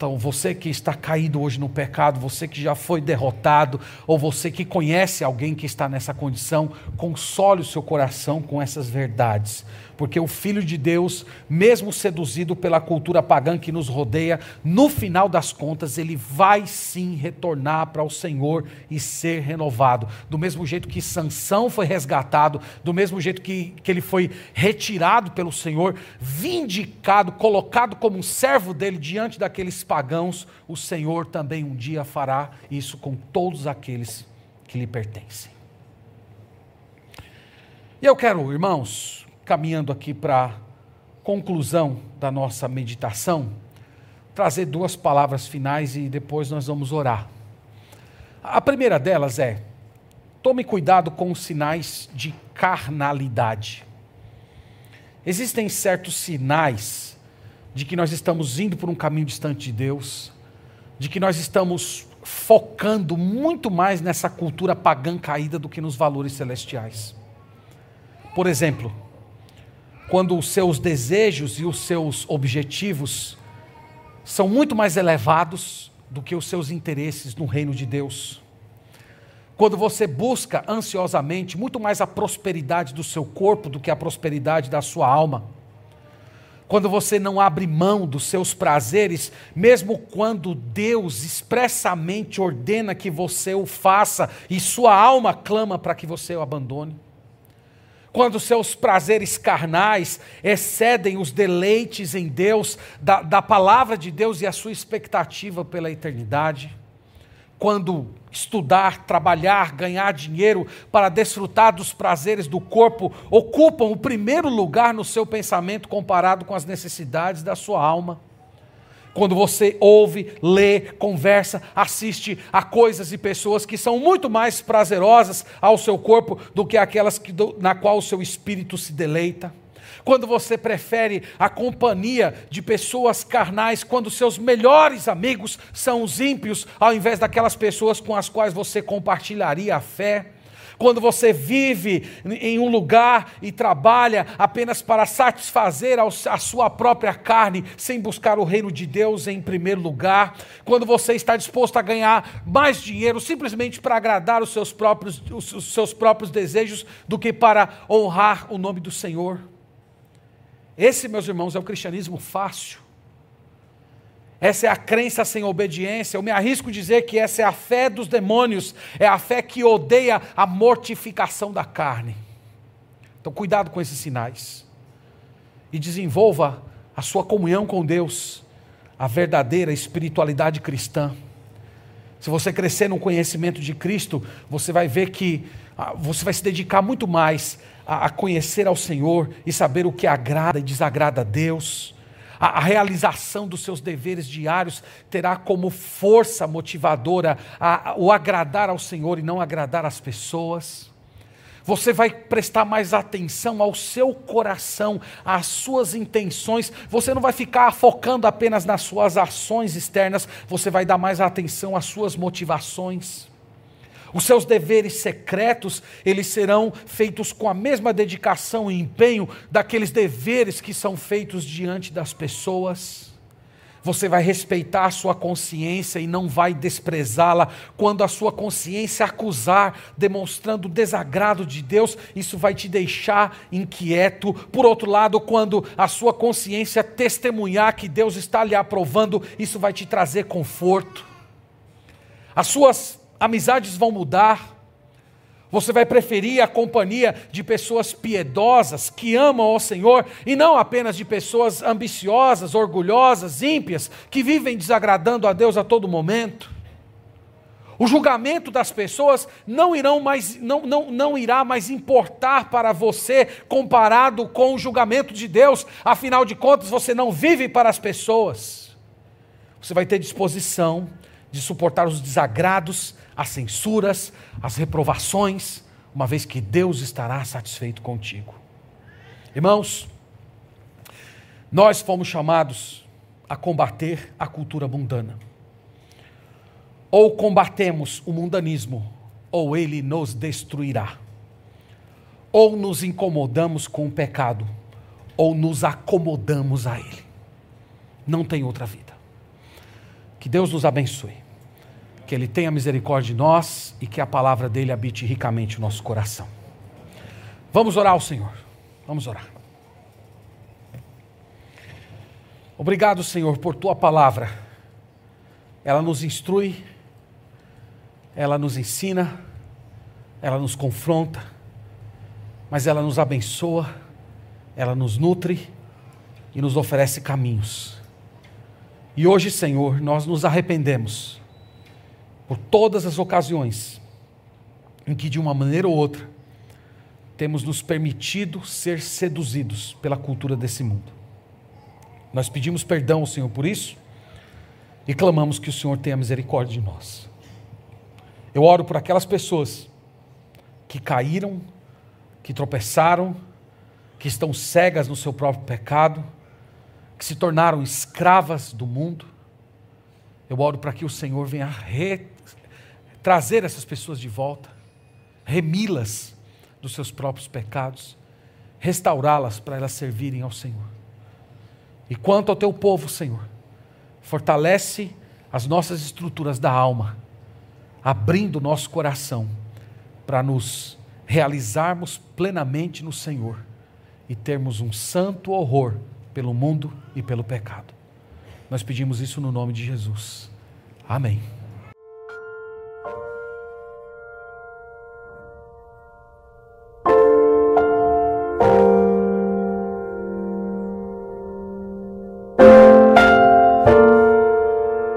Então, você que está caído hoje no pecado, você que já foi derrotado, ou você que conhece alguém que está nessa condição, console o seu coração com essas verdades porque o Filho de Deus, mesmo seduzido pela cultura pagã que nos rodeia, no final das contas, ele vai sim retornar para o Senhor e ser renovado. Do mesmo jeito que Sansão foi resgatado, do mesmo jeito que, que ele foi retirado pelo Senhor, vindicado, colocado como um servo dele diante daqueles pagãos, o Senhor também um dia fará isso com todos aqueles que lhe pertencem. E eu quero, irmãos, caminhando aqui para a conclusão da nossa meditação, trazer duas palavras finais e depois nós vamos orar. A primeira delas é: tome cuidado com os sinais de carnalidade. Existem certos sinais de que nós estamos indo por um caminho distante de Deus, de que nós estamos focando muito mais nessa cultura pagã caída do que nos valores celestiais. Por exemplo, quando os seus desejos e os seus objetivos são muito mais elevados do que os seus interesses no reino de Deus. Quando você busca ansiosamente muito mais a prosperidade do seu corpo do que a prosperidade da sua alma. Quando você não abre mão dos seus prazeres, mesmo quando Deus expressamente ordena que você o faça e sua alma clama para que você o abandone. Quando seus prazeres carnais excedem os deleites em Deus, da, da palavra de Deus e a sua expectativa pela eternidade, quando estudar, trabalhar, ganhar dinheiro para desfrutar dos prazeres do corpo ocupam o primeiro lugar no seu pensamento comparado com as necessidades da sua alma quando você ouve, lê, conversa, assiste a coisas e pessoas que são muito mais prazerosas ao seu corpo do que aquelas que, na qual o seu espírito se deleita. Quando você prefere a companhia de pessoas carnais, quando seus melhores amigos são os ímpios, ao invés daquelas pessoas com as quais você compartilharia a fé quando você vive em um lugar e trabalha apenas para satisfazer a sua própria carne, sem buscar o reino de Deus em primeiro lugar, quando você está disposto a ganhar mais dinheiro simplesmente para agradar os seus próprios, os seus próprios desejos do que para honrar o nome do Senhor. Esse, meus irmãos, é o cristianismo fácil. Essa é a crença sem obediência. Eu me arrisco a dizer que essa é a fé dos demônios, é a fé que odeia a mortificação da carne. Então, cuidado com esses sinais. E desenvolva a sua comunhão com Deus, a verdadeira espiritualidade cristã. Se você crescer no conhecimento de Cristo, você vai ver que ah, você vai se dedicar muito mais a conhecer ao Senhor e saber o que agrada e desagrada a Deus a, a realização dos seus deveres diários terá como força motivadora a, a, o agradar ao Senhor e não agradar às pessoas. Você vai prestar mais atenção ao seu coração, às suas intenções. Você não vai ficar focando apenas nas suas ações externas, você vai dar mais atenção às suas motivações. Os seus deveres secretos, eles serão feitos com a mesma dedicação e empenho daqueles deveres que são feitos diante das pessoas. Você vai respeitar a sua consciência e não vai desprezá-la. Quando a sua consciência acusar, demonstrando desagrado de Deus, isso vai te deixar inquieto. Por outro lado, quando a sua consciência testemunhar que Deus está lhe aprovando, isso vai te trazer conforto. As suas amizades vão mudar. Você vai preferir a companhia de pessoas piedosas, que amam ao Senhor, e não apenas de pessoas ambiciosas, orgulhosas, ímpias, que vivem desagradando a Deus a todo momento. O julgamento das pessoas não, irão mais, não, não, não irá mais importar para você comparado com o julgamento de Deus, afinal de contas, você não vive para as pessoas. Você vai ter disposição de suportar os desagrados, as censuras, as reprovações, uma vez que Deus estará satisfeito contigo. Irmãos, nós fomos chamados a combater a cultura mundana. Ou combatemos o mundanismo, ou ele nos destruirá. Ou nos incomodamos com o pecado, ou nos acomodamos a ele. Não tem outra vida. Que Deus nos abençoe. Que Ele tenha misericórdia de nós e que a palavra dele habite ricamente o nosso coração. Vamos orar ao Senhor. Vamos orar. Obrigado, Senhor, por tua palavra. Ela nos instrui, ela nos ensina, ela nos confronta, mas ela nos abençoa, ela nos nutre e nos oferece caminhos. E hoje, Senhor, nós nos arrependemos por todas as ocasiões em que, de uma maneira ou outra, temos nos permitido ser seduzidos pela cultura desse mundo. Nós pedimos perdão ao Senhor por isso e clamamos que o Senhor tenha misericórdia de nós. Eu oro por aquelas pessoas que caíram, que tropeçaram, que estão cegas no seu próprio pecado, que se tornaram escravas do mundo. Eu oro para que o Senhor venha re... trazer essas pessoas de volta, remi-las dos seus próprios pecados, restaurá-las para elas servirem ao Senhor. E quanto ao teu povo, Senhor, fortalece as nossas estruturas da alma, abrindo o nosso coração para nos realizarmos plenamente no Senhor e termos um santo horror pelo mundo e pelo pecado. Nós pedimos isso no nome de Jesus. Amém.